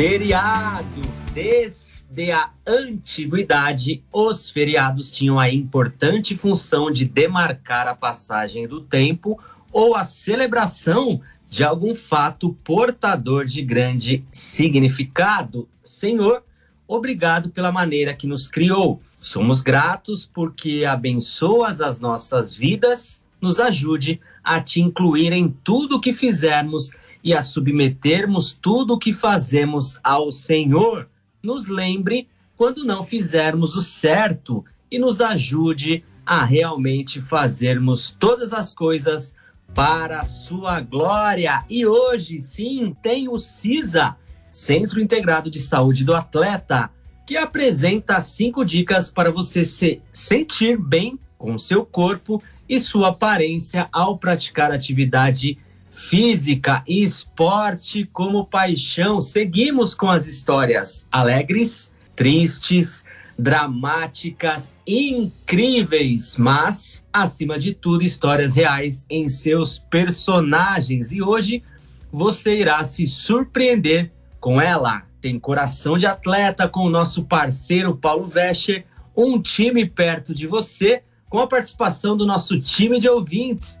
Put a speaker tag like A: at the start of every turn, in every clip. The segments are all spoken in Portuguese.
A: Feriado. Desde a antiguidade, os feriados tinham a importante função de demarcar a passagem do tempo ou a celebração de algum fato portador de grande significado. Senhor, obrigado pela maneira que nos criou. Somos gratos porque abençoas as nossas vidas, nos ajude a te incluir em tudo o que fizermos e a submetermos tudo o que fazemos ao Senhor. Nos lembre quando não fizermos o certo e nos ajude a realmente fazermos todas as coisas para a sua glória. E hoje, sim, tem o CISA, Centro Integrado de Saúde do Atleta, que apresenta cinco dicas para você se sentir bem com seu corpo e sua aparência ao praticar atividade física e esporte como paixão. Seguimos com as histórias alegres, tristes, dramáticas, incríveis, mas, acima de tudo, histórias reais em seus personagens. E hoje você irá se surpreender com ela. Tem coração de atleta com o nosso parceiro Paulo Vescher, um time perto de você, com a participação do nosso time de ouvintes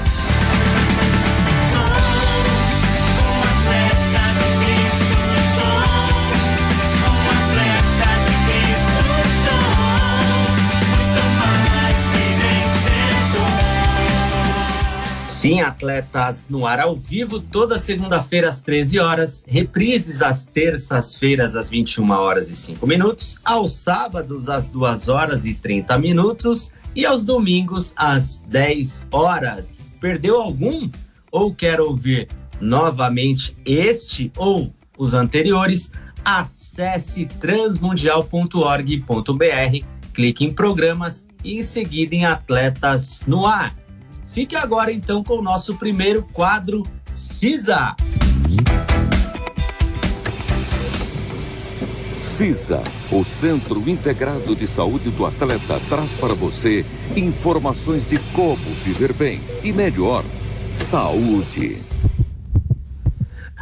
A: Sim, atletas no ar ao vivo, toda segunda-feira às 13 horas, reprises às terças-feiras às 21 horas e 5 minutos, aos sábados às 2 horas e 30 minutos e aos domingos às 10 horas. Perdeu algum ou quer ouvir novamente este ou os anteriores? Acesse transmundial.org.br, clique em programas e em seguida em Atletas no Ar. Fique agora então com o nosso primeiro quadro CISA.
B: CISA, o Centro Integrado de Saúde do Atleta, traz para você informações de como viver bem e melhor. Saúde.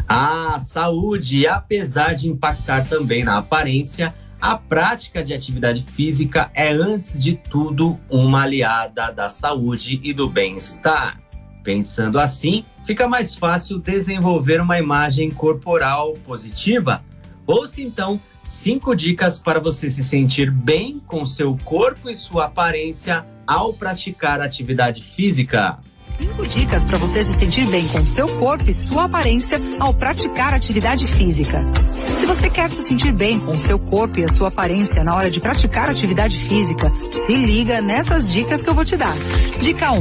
A: A saúde, apesar de impactar também na aparência, a prática de atividade física é, antes de tudo, uma aliada da saúde e do bem-estar. Pensando assim, fica mais fácil desenvolver uma imagem corporal positiva. Ouça então cinco dicas para você se sentir bem com seu corpo e sua aparência ao praticar atividade física.
C: Cinco dicas para você se sentir bem com seu corpo e sua aparência ao praticar atividade física. Se você quer se sentir bem com seu corpo e a sua aparência na hora de praticar atividade física, se liga nessas dicas que eu vou te dar. Dica 1.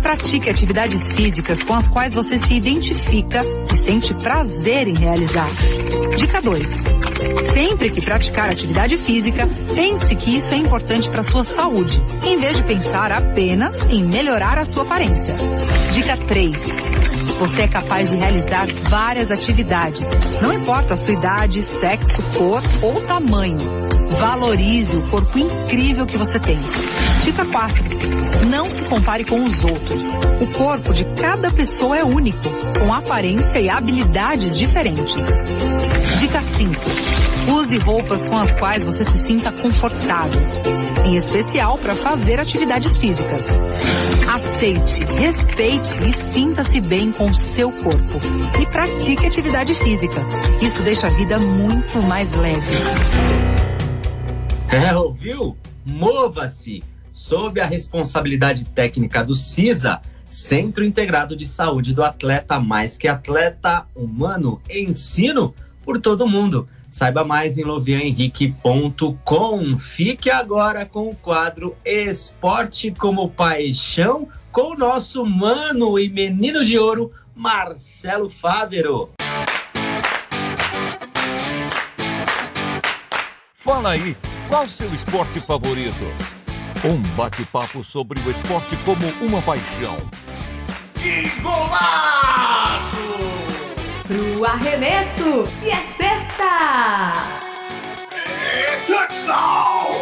C: Pratique atividades físicas com as quais você se identifica e sente prazer em realizar. Dica 2. Sempre que praticar atividade física, pense que isso é importante para sua saúde, em vez de pensar apenas em melhorar a sua aparência. Dica 3. Você é capaz de realizar várias atividades, não importa a sua idade, sexo, cor ou tamanho. Valorize o corpo incrível que você tem. Dica 4. Não se compare com os outros. O corpo de cada pessoa é único, com aparência e habilidades diferentes. Dica 5. Use roupas com as quais você se sinta confortável, em especial para fazer atividades físicas. Aceite, respeite e sinta-se bem com seu corpo. E pratique atividade física. Isso deixa a vida muito mais leve.
A: É, ouviu? Mova-se! Sob a responsabilidade técnica do CISA, Centro Integrado de Saúde do Atleta, mais que atleta humano, ensino por todo mundo. Saiba mais em lovianhenrique.com. Fique agora com o quadro Esporte como Paixão com o nosso mano e menino de ouro, Marcelo Fávero.
B: Fala aí, qual seu esporte favorito? Um bate-papo sobre o esporte como uma paixão.
D: Que golaço!
E: Pro arremesso e é sexta!
D: É touchdown!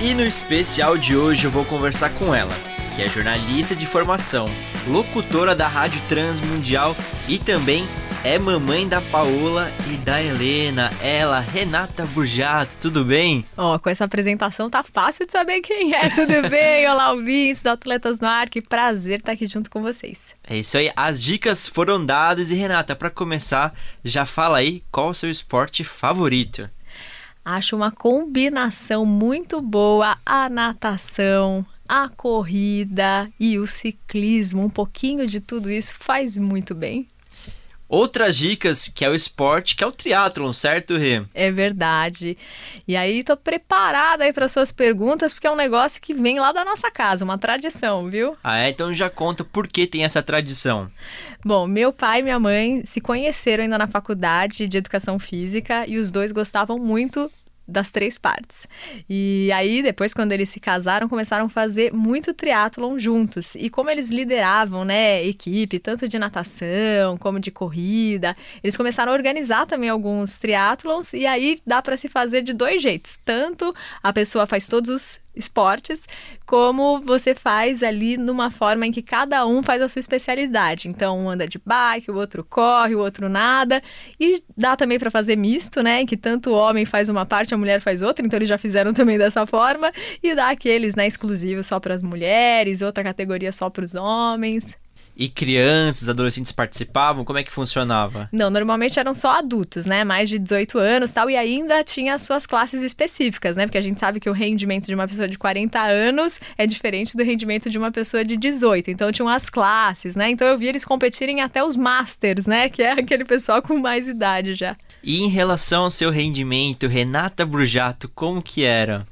F: E no especial de hoje eu vou conversar com ela, que é jornalista de formação, locutora da Rádio Transmundial e também é mamãe da Paola e da Helena. Ela, Renata Burjato, tudo bem?
G: Ó, oh, com essa apresentação tá fácil de saber quem é, tudo bem? Olá, ouvintes do Atletas no Ar, que prazer estar aqui junto com vocês.
F: É isso aí, as dicas foram dadas e Renata, para começar, já fala aí qual o seu esporte favorito.
G: Acho uma combinação muito boa a natação, a corrida e o ciclismo. Um pouquinho de tudo isso faz muito bem.
F: Outras dicas que é o esporte, que é o triatlon, certo, Rê?
G: É verdade. E aí tô preparada aí para suas perguntas, porque é um negócio que vem lá da nossa casa, uma tradição, viu?
F: Ah, é? Então já conta por que tem essa tradição.
G: Bom, meu pai e minha mãe se conheceram ainda na faculdade de educação física e os dois gostavam muito das três partes. E aí, depois, quando eles se casaram, começaram a fazer muito triatlon juntos. E como eles lideravam, né, equipe, tanto de natação como de corrida, eles começaram a organizar também alguns triatlons. E aí dá para se fazer de dois jeitos. Tanto a pessoa faz todos os esportes, como você faz ali numa forma em que cada um faz a sua especialidade. Então, um anda de bike, o outro corre, o outro nada. E dá também para fazer misto, né? Em que tanto o homem faz uma parte, a mulher faz outra. Então, eles já fizeram também dessa forma. E dá aqueles, né, exclusivos só para as mulheres, outra categoria só para os homens.
F: E crianças, adolescentes participavam? Como é que funcionava?
G: Não, normalmente eram só adultos, né? Mais de 18 anos tal, e ainda tinha as suas classes específicas, né? Porque a gente sabe que o rendimento de uma pessoa de 40 anos é diferente do rendimento de uma pessoa de 18. Então tinham as classes, né? Então eu vi eles competirem até os Masters, né? Que é aquele pessoal com mais idade já.
F: E em relação ao seu rendimento, Renata Brujato, como que era?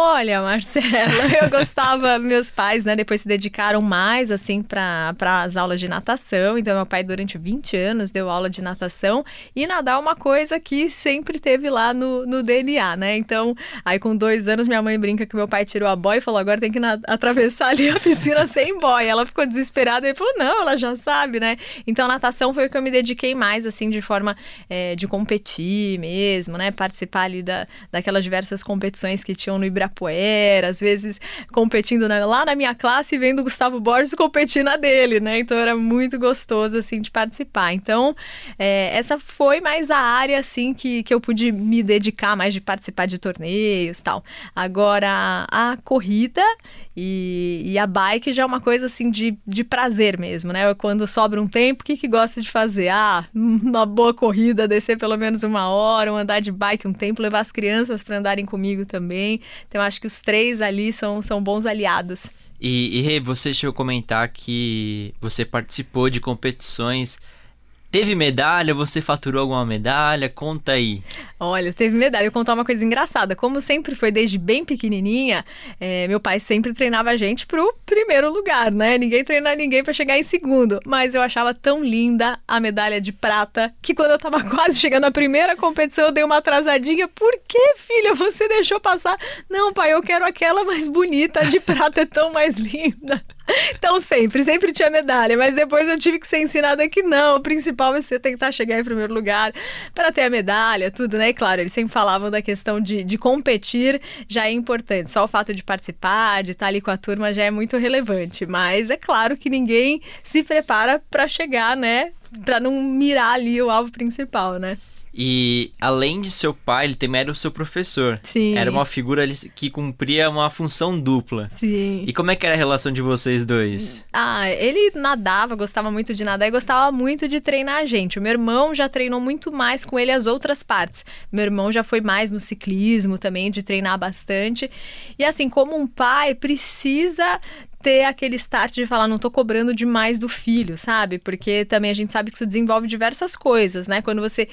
G: Olha, Marcela, eu gostava, meus pais, né, depois se dedicaram mais, assim, para as aulas de natação. Então, meu pai, durante 20 anos, deu aula de natação. E nadar é uma coisa que sempre teve lá no, no DNA, né? Então, aí com dois anos, minha mãe brinca que meu pai tirou a boia e falou: agora tem que atravessar ali a piscina sem boia. Ela ficou desesperada e falou: não, ela já sabe, né? Então, natação foi o que eu me dediquei mais, assim, de forma é, de competir mesmo, né? Participar ali da, daquelas diversas competições que tinham no Ibirapuera Ibirapuera, às vezes competindo na, lá na minha classe e vendo o Gustavo Borges competir na dele, né? Então era muito gostoso, assim, de participar. Então, é, essa foi mais a área, assim, que, que eu pude me dedicar mais de participar de torneios tal. Agora, a corrida e, e, a bike já é uma coisa assim de, de prazer mesmo, né? Quando sobra um tempo, o que, que gosta de fazer? Ah, uma boa corrida, descer pelo menos uma hora, ou andar de bike um tempo, levar as crianças para andarem comigo também. Então, acho que os três ali são, são bons aliados.
F: E, e você chegou a comentar que você participou de competições Teve medalha? Você faturou alguma medalha? Conta aí.
G: Olha, teve medalha. Eu vou contar uma coisa engraçada. Como sempre foi desde bem pequenininha, é, meu pai sempre treinava a gente pro primeiro lugar, né? Ninguém treina ninguém para chegar em segundo. Mas eu achava tão linda a medalha de prata que quando eu tava quase chegando na primeira competição, eu dei uma atrasadinha. Por que, filha? Você deixou passar? Não, pai, eu quero aquela mais bonita. A de prata é tão mais linda. Então sempre, sempre tinha medalha, mas depois eu tive que ser ensinada que não, o principal é você tentar chegar em primeiro lugar para ter a medalha, tudo, né? E claro, eles sempre falavam da questão de, de competir, já é importante. Só o fato de participar, de estar ali com a turma já é muito relevante, mas é claro que ninguém se prepara para chegar, né? Para não mirar ali o alvo principal, né?
F: E além de seu pai, ele também era o seu professor.
G: Sim.
F: Era uma figura que cumpria uma função dupla.
G: Sim.
F: E como é que era a relação de vocês dois?
G: Ah, ele nadava, gostava muito de nadar e gostava muito de treinar a gente. O meu irmão já treinou muito mais com ele as outras partes. Meu irmão já foi mais no ciclismo também, de treinar bastante. E assim, como um pai precisa ter aquele start de falar, não tô cobrando demais do filho, sabe? Porque também a gente sabe que isso desenvolve diversas coisas, né? Quando você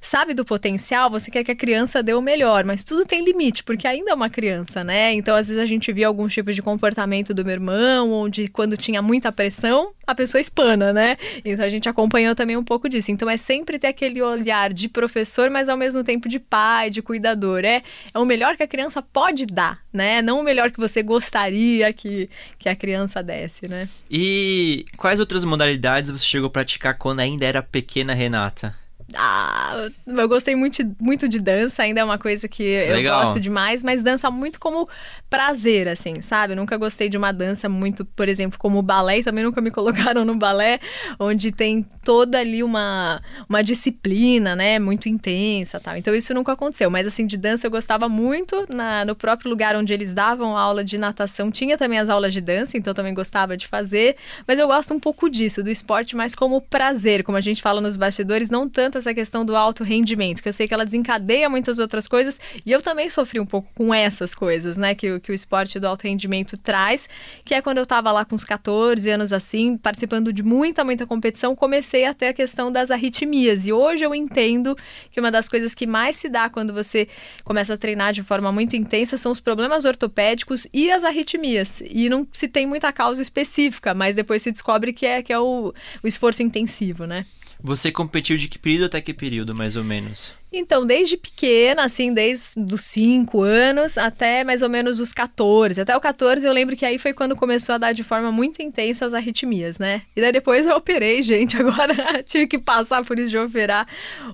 G: sabe do potencial, você quer que a criança dê o melhor, mas tudo tem limite, porque ainda é uma criança, né? Então, às vezes a gente via alguns tipos de comportamento do meu irmão, onde quando tinha muita pressão, a pessoa espana, né? Então a gente acompanhou também um pouco disso. Então é sempre ter aquele olhar de professor, mas ao mesmo tempo de pai, de cuidador. É, é o melhor que a criança pode dar, né? Não o melhor que você gostaria que, que a criança desse, né?
F: E quais outras modalidades você chegou a praticar quando ainda era pequena Renata?
G: Ah, eu gostei muito, muito de dança, ainda é uma coisa que
F: Legal.
G: eu gosto demais, mas dança muito como prazer, assim, sabe? Eu nunca gostei de uma dança muito, por exemplo, como o balé, e também nunca me colocaram no balé, onde tem toda ali uma, uma disciplina, né? Muito intensa tal. Então isso nunca aconteceu. Mas assim, de dança eu gostava muito. Na, no próprio lugar onde eles davam aula de natação, tinha também as aulas de dança, então também gostava de fazer. Mas eu gosto um pouco disso, do esporte, mais como prazer, como a gente fala nos bastidores, não tanto essa questão do alto rendimento, que eu sei que ela desencadeia muitas outras coisas, e eu também sofri um pouco com essas coisas, né, que, que o esporte do alto rendimento traz, que é quando eu tava lá com uns 14 anos assim, participando de muita, muita competição, comecei a ter a questão das arritmias, e hoje eu entendo que uma das coisas que mais se dá quando você começa a treinar de forma muito intensa são os problemas ortopédicos e as arritmias, e não se tem muita causa específica, mas depois se descobre que é, que é o, o esforço intensivo, né.
F: Você competiu de que período até que período, mais ou menos?
G: Então, desde pequena, assim, desde os 5 anos até mais ou menos os 14. Até o 14 eu lembro que aí foi quando começou a dar de forma muito intensa as arritmias, né? E daí depois eu operei, gente. Agora tive que passar por isso de operar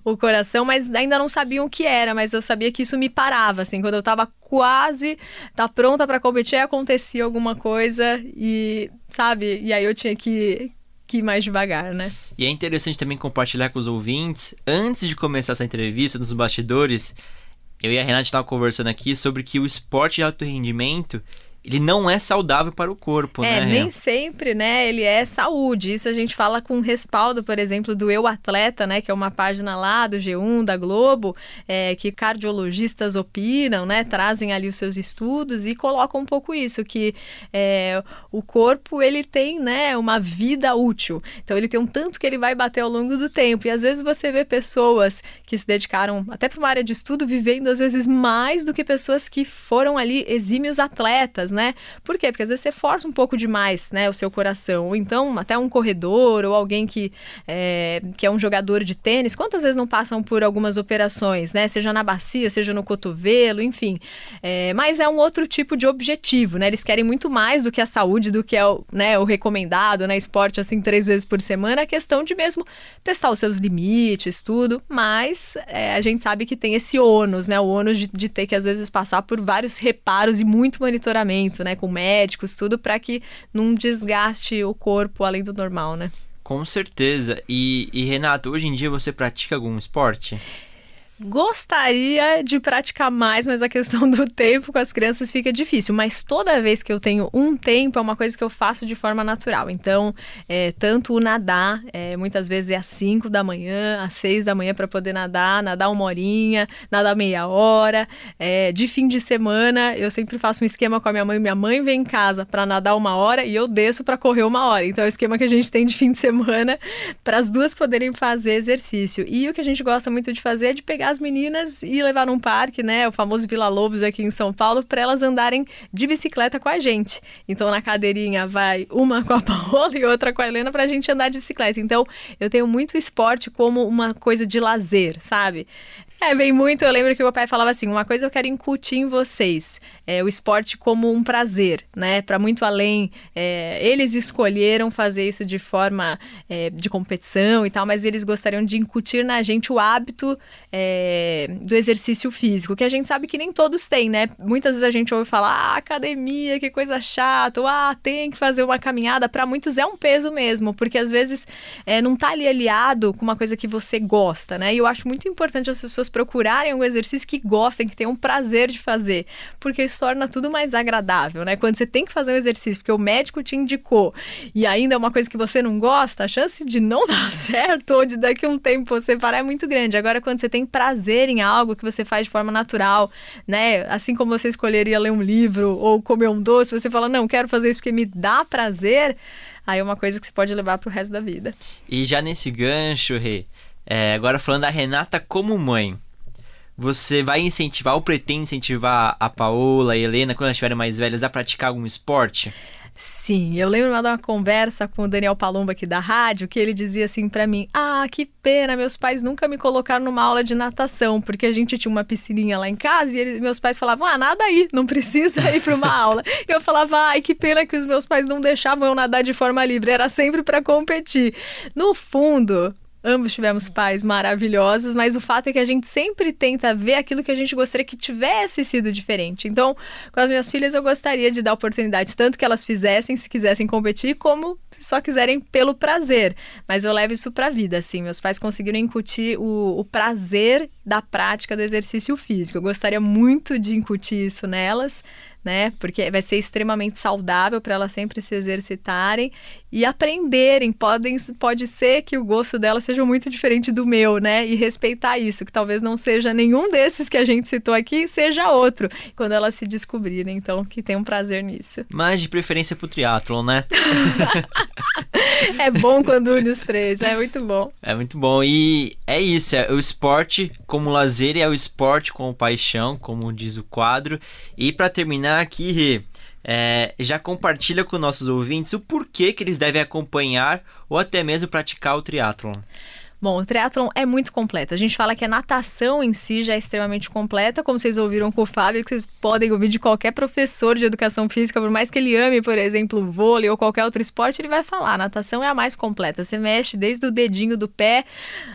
G: o coração, mas ainda não sabiam o que era, mas eu sabia que isso me parava, assim, quando eu tava quase tá pronta para competir, acontecia alguma coisa e, sabe? E aí eu tinha que que ir mais devagar, né?
F: E é interessante também compartilhar com os ouvintes, antes de começar essa entrevista nos bastidores, eu e a Renata estavam conversando aqui sobre que o esporte de alto rendimento ele não é saudável para o corpo,
G: é,
F: né?
G: nem sempre, né? Ele é saúde. Isso a gente fala com respaldo, por exemplo, do Eu Atleta, né? Que é uma página lá do G1, da Globo, é, que cardiologistas opinam, né? Trazem ali os seus estudos e colocam um pouco isso, que é, o corpo, ele tem, né? Uma vida útil. Então, ele tem um tanto que ele vai bater ao longo do tempo. E às vezes você vê pessoas que se dedicaram até para uma área de estudo vivendo, às vezes, mais do que pessoas que foram ali exímios atletas, né? Por quê? Porque às vezes você força um pouco demais, né, o seu coração. Ou então, até um corredor ou alguém que é, que é um jogador de tênis, quantas vezes não passam por algumas operações, né? Seja na bacia, seja no cotovelo, enfim. É, mas é um outro tipo de objetivo, né? Eles querem muito mais do que a saúde, do que é o, né, o recomendado, né? Esporte assim três vezes por semana, a questão de mesmo testar os seus limites, tudo. Mas é, a gente sabe que tem esse ônus, né? O ônus de, de ter que às vezes passar por vários reparos e muito monitoramento né, com médicos, tudo para que não desgaste o corpo além do normal, né?
F: Com certeza. E, e Renato, hoje em dia você pratica algum esporte?
G: Gostaria de praticar mais, mas a questão do tempo com as crianças fica difícil. Mas toda vez que eu tenho um tempo, é uma coisa que eu faço de forma natural. Então, é, tanto o nadar, é, muitas vezes é às 5 da manhã, às 6 da manhã para poder nadar, nadar uma horinha, nadar meia hora. É, de fim de semana, eu sempre faço um esquema com a minha mãe. Minha mãe vem em casa para nadar uma hora e eu desço para correr uma hora. Então, é o esquema que a gente tem de fim de semana para as duas poderem fazer exercício. E o que a gente gosta muito de fazer é de pegar as meninas e levar num parque, né, o famoso Vila Lobos aqui em São Paulo, para elas andarem de bicicleta com a gente. Então na cadeirinha vai uma com a Paola e outra com a Helena para a gente andar de bicicleta. Então eu tenho muito esporte como uma coisa de lazer, sabe? É, vem muito. Eu lembro que meu pai falava assim: uma coisa eu quero incutir em vocês é, o esporte como um prazer, né? Para muito além. É, eles escolheram fazer isso de forma é, de competição e tal, mas eles gostariam de incutir na gente o hábito é, do exercício físico, que a gente sabe que nem todos têm, né? Muitas vezes a gente ouve falar, ah, academia, que coisa chata, ou ah, tem que fazer uma caminhada. Para muitos é um peso mesmo, porque às vezes é, não tá ali aliado com uma coisa que você gosta, né? E eu acho muito importante as pessoas procurarem um exercício que gostem, que tenham prazer de fazer, porque isso torna tudo mais agradável, né? Quando você tem que fazer um exercício porque o médico te indicou e ainda é uma coisa que você não gosta, a chance de não dar certo ou de daqui a um tempo você parar é muito grande. Agora, quando você tem prazer em algo que você faz de forma natural, né? Assim como você escolheria ler um livro ou comer um doce, você fala, não, quero fazer isso porque me dá prazer, aí é uma coisa que você pode levar para o resto da vida.
F: E já nesse gancho, Rê, é, agora falando da Renata como mãe, você vai incentivar ou pretende incentivar a Paola e a Helena, quando elas estiverem mais velhas, a praticar algum esporte?
G: Sim, eu lembro de uma conversa com o Daniel Palomba aqui da rádio, que ele dizia assim para mim: "Ah, que pena, meus pais nunca me colocaram numa aula de natação, porque a gente tinha uma piscininha lá em casa e eles, meus pais falavam: "Ah, nada aí, não precisa ir para uma aula". Eu falava: "Ai, que pena que os meus pais não deixavam eu nadar de forma livre, era sempre para competir". No fundo, Ambos tivemos pais maravilhosos, mas o fato é que a gente sempre tenta ver aquilo que a gente gostaria que tivesse sido diferente. Então, com as minhas filhas, eu gostaria de dar oportunidade tanto que elas fizessem, se quisessem competir, como se só quiserem pelo prazer. Mas eu levo isso para a vida, assim. Meus pais conseguiram incutir o, o prazer da prática do exercício físico. Eu gostaria muito de incutir isso nelas né? Porque vai ser extremamente saudável para elas sempre se exercitarem e aprenderem. Podem, pode ser que o gosto delas seja muito diferente do meu, né? E respeitar isso, que talvez não seja nenhum desses que a gente citou aqui, seja outro, quando elas se descobrirem. Então, que tenham prazer nisso.
F: Mas de preferência pro triatlon, né?
G: é bom quando une os três, né? Muito bom.
F: É muito bom. E é isso, é o esporte como lazer e é o esporte como paixão, como diz o quadro. E para terminar aqui, é, já compartilha com nossos ouvintes o porquê que eles devem acompanhar ou até mesmo praticar o triatlon.
G: Bom, o triatlon é muito completo. A gente fala que a natação em si já é extremamente completa, como vocês ouviram com o Fábio, que vocês podem ouvir de qualquer professor de educação física, por mais que ele ame, por exemplo, vôlei ou qualquer outro esporte, ele vai falar. A natação é a mais completa. Você mexe desde o dedinho do pé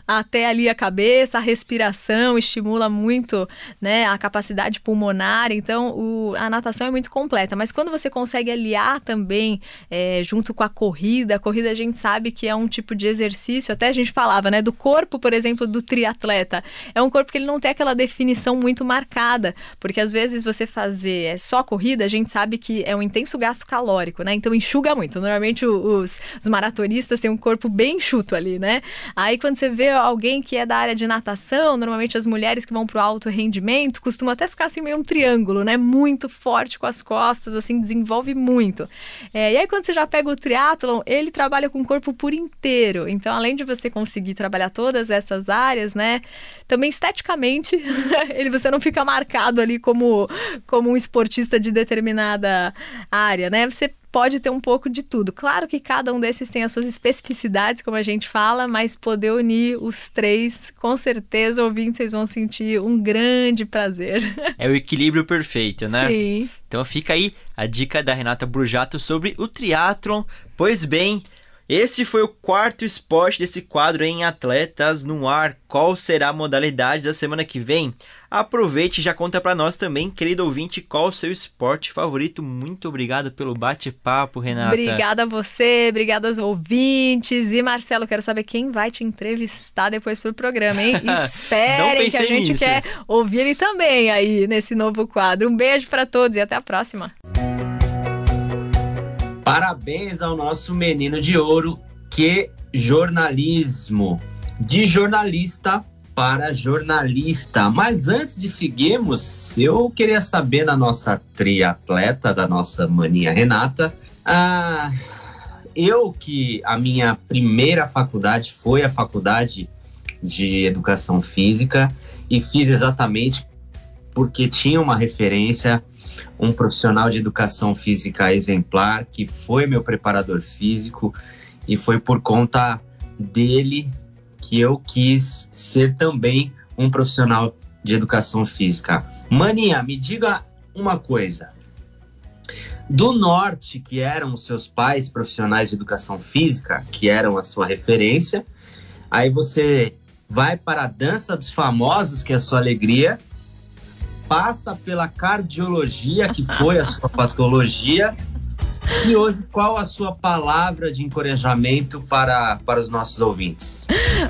G: até ali a cabeça, a respiração, estimula muito né, a capacidade pulmonar. Então, o, a natação é muito completa. Mas quando você consegue aliar também é, junto com a corrida, a corrida a gente sabe que é um tipo de exercício, até a gente falava, né? Né? Do corpo, por exemplo, do triatleta. É um corpo que ele não tem aquela definição muito marcada, porque às vezes você fazer é só corrida, a gente sabe que é um intenso gasto calórico, né? Então enxuga muito. Normalmente os, os maratonistas têm um corpo bem enxuto ali, né? Aí quando você vê alguém que é da área de natação, normalmente as mulheres que vão pro alto rendimento costumam até ficar assim meio um triângulo, né? Muito forte com as costas, assim, desenvolve muito. É, e aí quando você já pega o triatlon, ele trabalha com o corpo por inteiro. Então, além de você conseguir trabalhar trabalhar todas essas áreas, né? Também esteticamente, ele você não fica marcado ali como, como um esportista de determinada área, né? Você pode ter um pouco de tudo. Claro que cada um desses tem as suas especificidades, como a gente fala, mas poder unir os três, com certeza, ouvintes, vocês vão sentir um grande prazer.
F: É o equilíbrio perfeito, né?
G: Sim.
F: Então fica aí a dica da Renata Brujato sobre o triatlon. Pois bem, esse foi o quarto esporte desse quadro em Atletas no Ar. Qual será a modalidade da semana que vem? Aproveite e já conta para nós também, querido ouvinte, qual o seu esporte favorito. Muito obrigado pelo bate-papo, Renata.
G: Obrigada a você, obrigada aos ouvintes. E Marcelo, quero saber quem vai te entrevistar depois pro programa, hein? Esperem que a gente
F: nisso.
G: quer ouvir ele também aí nesse novo quadro. Um beijo para todos e até a próxima.
A: Parabéns ao nosso menino de ouro, que jornalismo. De jornalista para jornalista. Mas antes de seguirmos, eu queria saber da nossa triatleta, da nossa maninha Renata, ah, eu que a minha primeira faculdade foi a faculdade de educação física e fiz exatamente porque tinha uma referência um profissional de educação física exemplar, que foi meu preparador físico, e foi por conta dele que eu quis ser também um profissional de educação física. Maninha, me diga uma coisa. Do norte, que eram os seus pais profissionais de educação física, que eram a sua referência, aí você vai para a dança dos famosos, que é a sua alegria, passa pela cardiologia, que foi a sua patologia. E hoje, qual a sua palavra de encorajamento para, para os nossos ouvintes?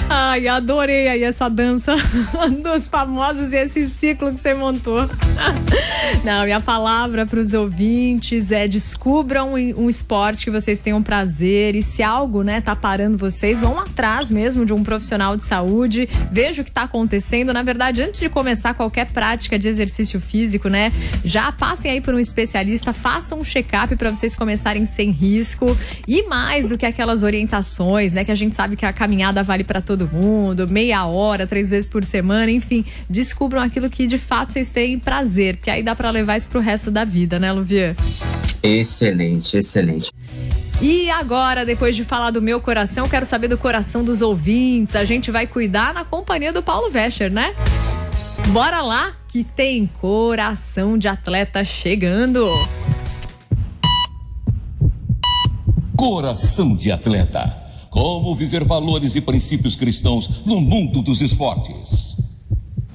G: Ai, adorei aí essa dança dos famosos e esse ciclo que você montou. Não, minha palavra para os ouvintes é descubram um esporte que vocês tenham prazer e se algo, né, tá parando vocês, vão atrás mesmo de um profissional de saúde, veja o que tá acontecendo. Na verdade, antes de começar qualquer prática de exercício físico, né, já passem aí por um especialista, façam um check-up para vocês começarem sem risco e mais do que aquelas orientações, né, que a gente sabe que a caminhada vale para todo mundo, meia hora, três vezes por semana, enfim, descubram aquilo que de fato vocês têm prazer, porque aí dá para levar isso pro resto da vida, né, Luvier?
A: Excelente, excelente.
G: E agora, depois de falar do meu coração, quero saber do coração dos ouvintes. A gente vai cuidar na companhia do Paulo Vescher, né? Bora lá que tem coração de atleta chegando.
B: Coração de atleta. Como viver valores e princípios cristãos no mundo dos esportes.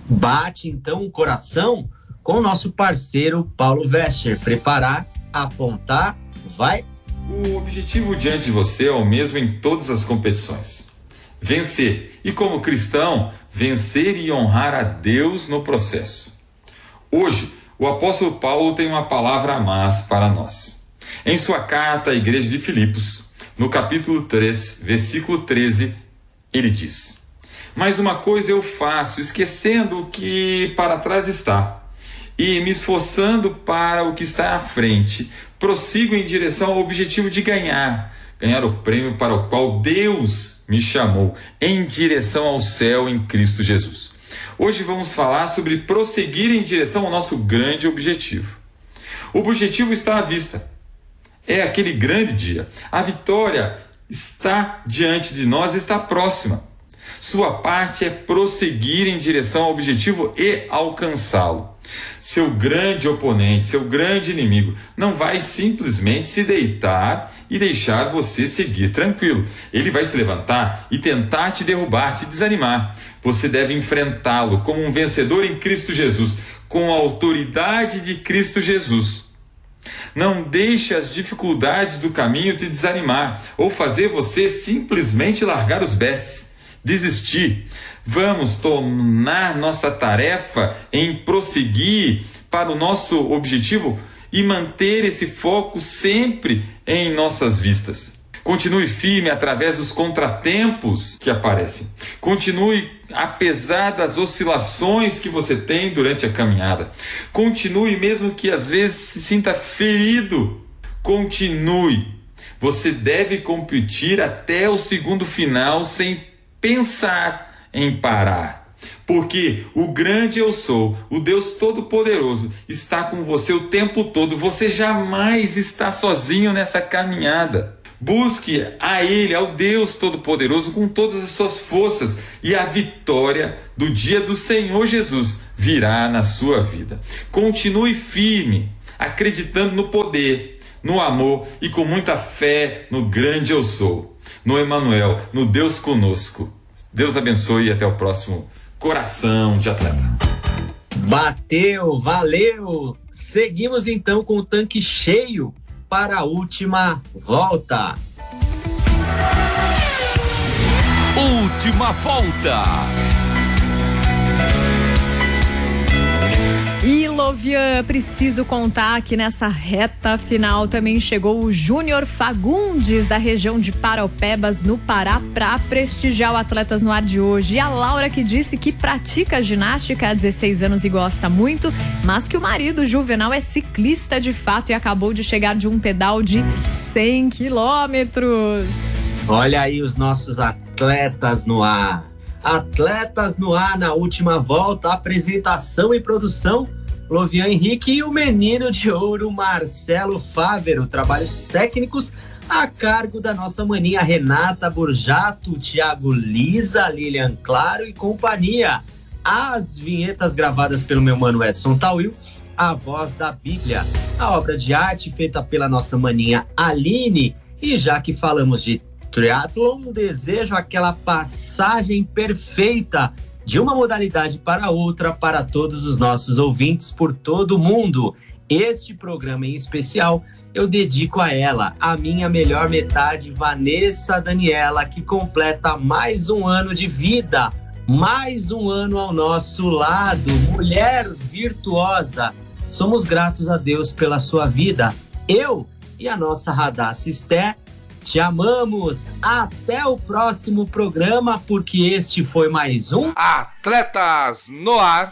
A: Bate então o coração com o nosso parceiro Paulo Vescher. Preparar, apontar, vai.
H: O objetivo diante de você é o mesmo em todas as competições: vencer. E como cristão, vencer e honrar a Deus no processo. Hoje, o apóstolo Paulo tem uma palavra a mais para nós. Em sua carta à igreja de Filipos, no capítulo 3, versículo 13, ele diz: Mas uma coisa eu faço, esquecendo o que para trás está e me esforçando para o que está à frente, prossigo em direção ao objetivo de ganhar, ganhar o prêmio para o qual Deus me chamou, em direção ao céu em Cristo Jesus. Hoje vamos falar sobre prosseguir em direção ao nosso grande objetivo. O objetivo está à vista. É aquele grande dia. A vitória está diante de nós, está próxima. Sua parte é prosseguir em direção ao objetivo e alcançá-lo. Seu grande oponente, seu grande inimigo, não vai simplesmente se deitar e deixar você seguir tranquilo. Ele vai se levantar e tentar te derrubar, te desanimar. Você deve enfrentá-lo como um vencedor em Cristo Jesus, com a autoridade de Cristo Jesus. Não deixe as dificuldades do caminho te desanimar ou fazer você simplesmente largar os bestes, desistir. Vamos tornar nossa tarefa em prosseguir para o nosso objetivo e manter esse foco sempre em nossas vistas. Continue firme através dos contratempos que aparecem. Continue apesar das oscilações que você tem durante a caminhada. Continue mesmo que às vezes se sinta ferido. Continue. Você deve competir até o segundo final sem pensar em parar. Porque o grande eu sou, o Deus Todo-Poderoso, está com você o tempo todo. Você jamais está sozinho nessa caminhada. Busque a Ele, ao Deus Todo-Poderoso, com todas as suas forças, e a vitória do dia do Senhor Jesus virá na sua vida. Continue firme, acreditando no poder, no amor e com muita fé no grande eu sou, no Emanuel, no Deus conosco. Deus abençoe e até o próximo Coração de Atleta.
A: Bateu, valeu! Seguimos então com o tanque cheio para a última volta.
B: Última volta.
G: Preciso contar que nessa reta final também chegou o Júnior Fagundes, da região de Paraupebas, no Pará, para prestigiar o Atletas no Ar de hoje. E a Laura que disse que pratica ginástica há 16 anos e gosta muito, mas que o marido Juvenal é ciclista de fato e acabou de chegar de um pedal de 100 quilômetros.
A: Olha aí os nossos atletas no ar. Atletas no ar na última volta, apresentação e produção. Lovian Henrique e o menino de ouro Marcelo Fávero. Trabalhos técnicos a cargo da nossa maninha Renata Burjato, Thiago Lisa, Lilian Claro e companhia. As vinhetas gravadas pelo meu mano Edson Tawil, a voz da Bíblia, a obra de arte feita pela nossa maninha Aline. E já que falamos de triatlon, desejo aquela passagem perfeita de uma modalidade para outra para todos os nossos ouvintes por todo o mundo. Este programa em especial eu dedico a ela, a minha melhor metade, Vanessa Daniela, que completa mais um ano de vida, mais um ano ao nosso lado. Mulher virtuosa, somos gratos a Deus pela sua vida. Eu e a nossa Radassa Esté te amamos. Até o próximo programa, porque este foi mais um
D: Atletas no Ar.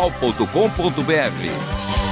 B: transmundial.com.br.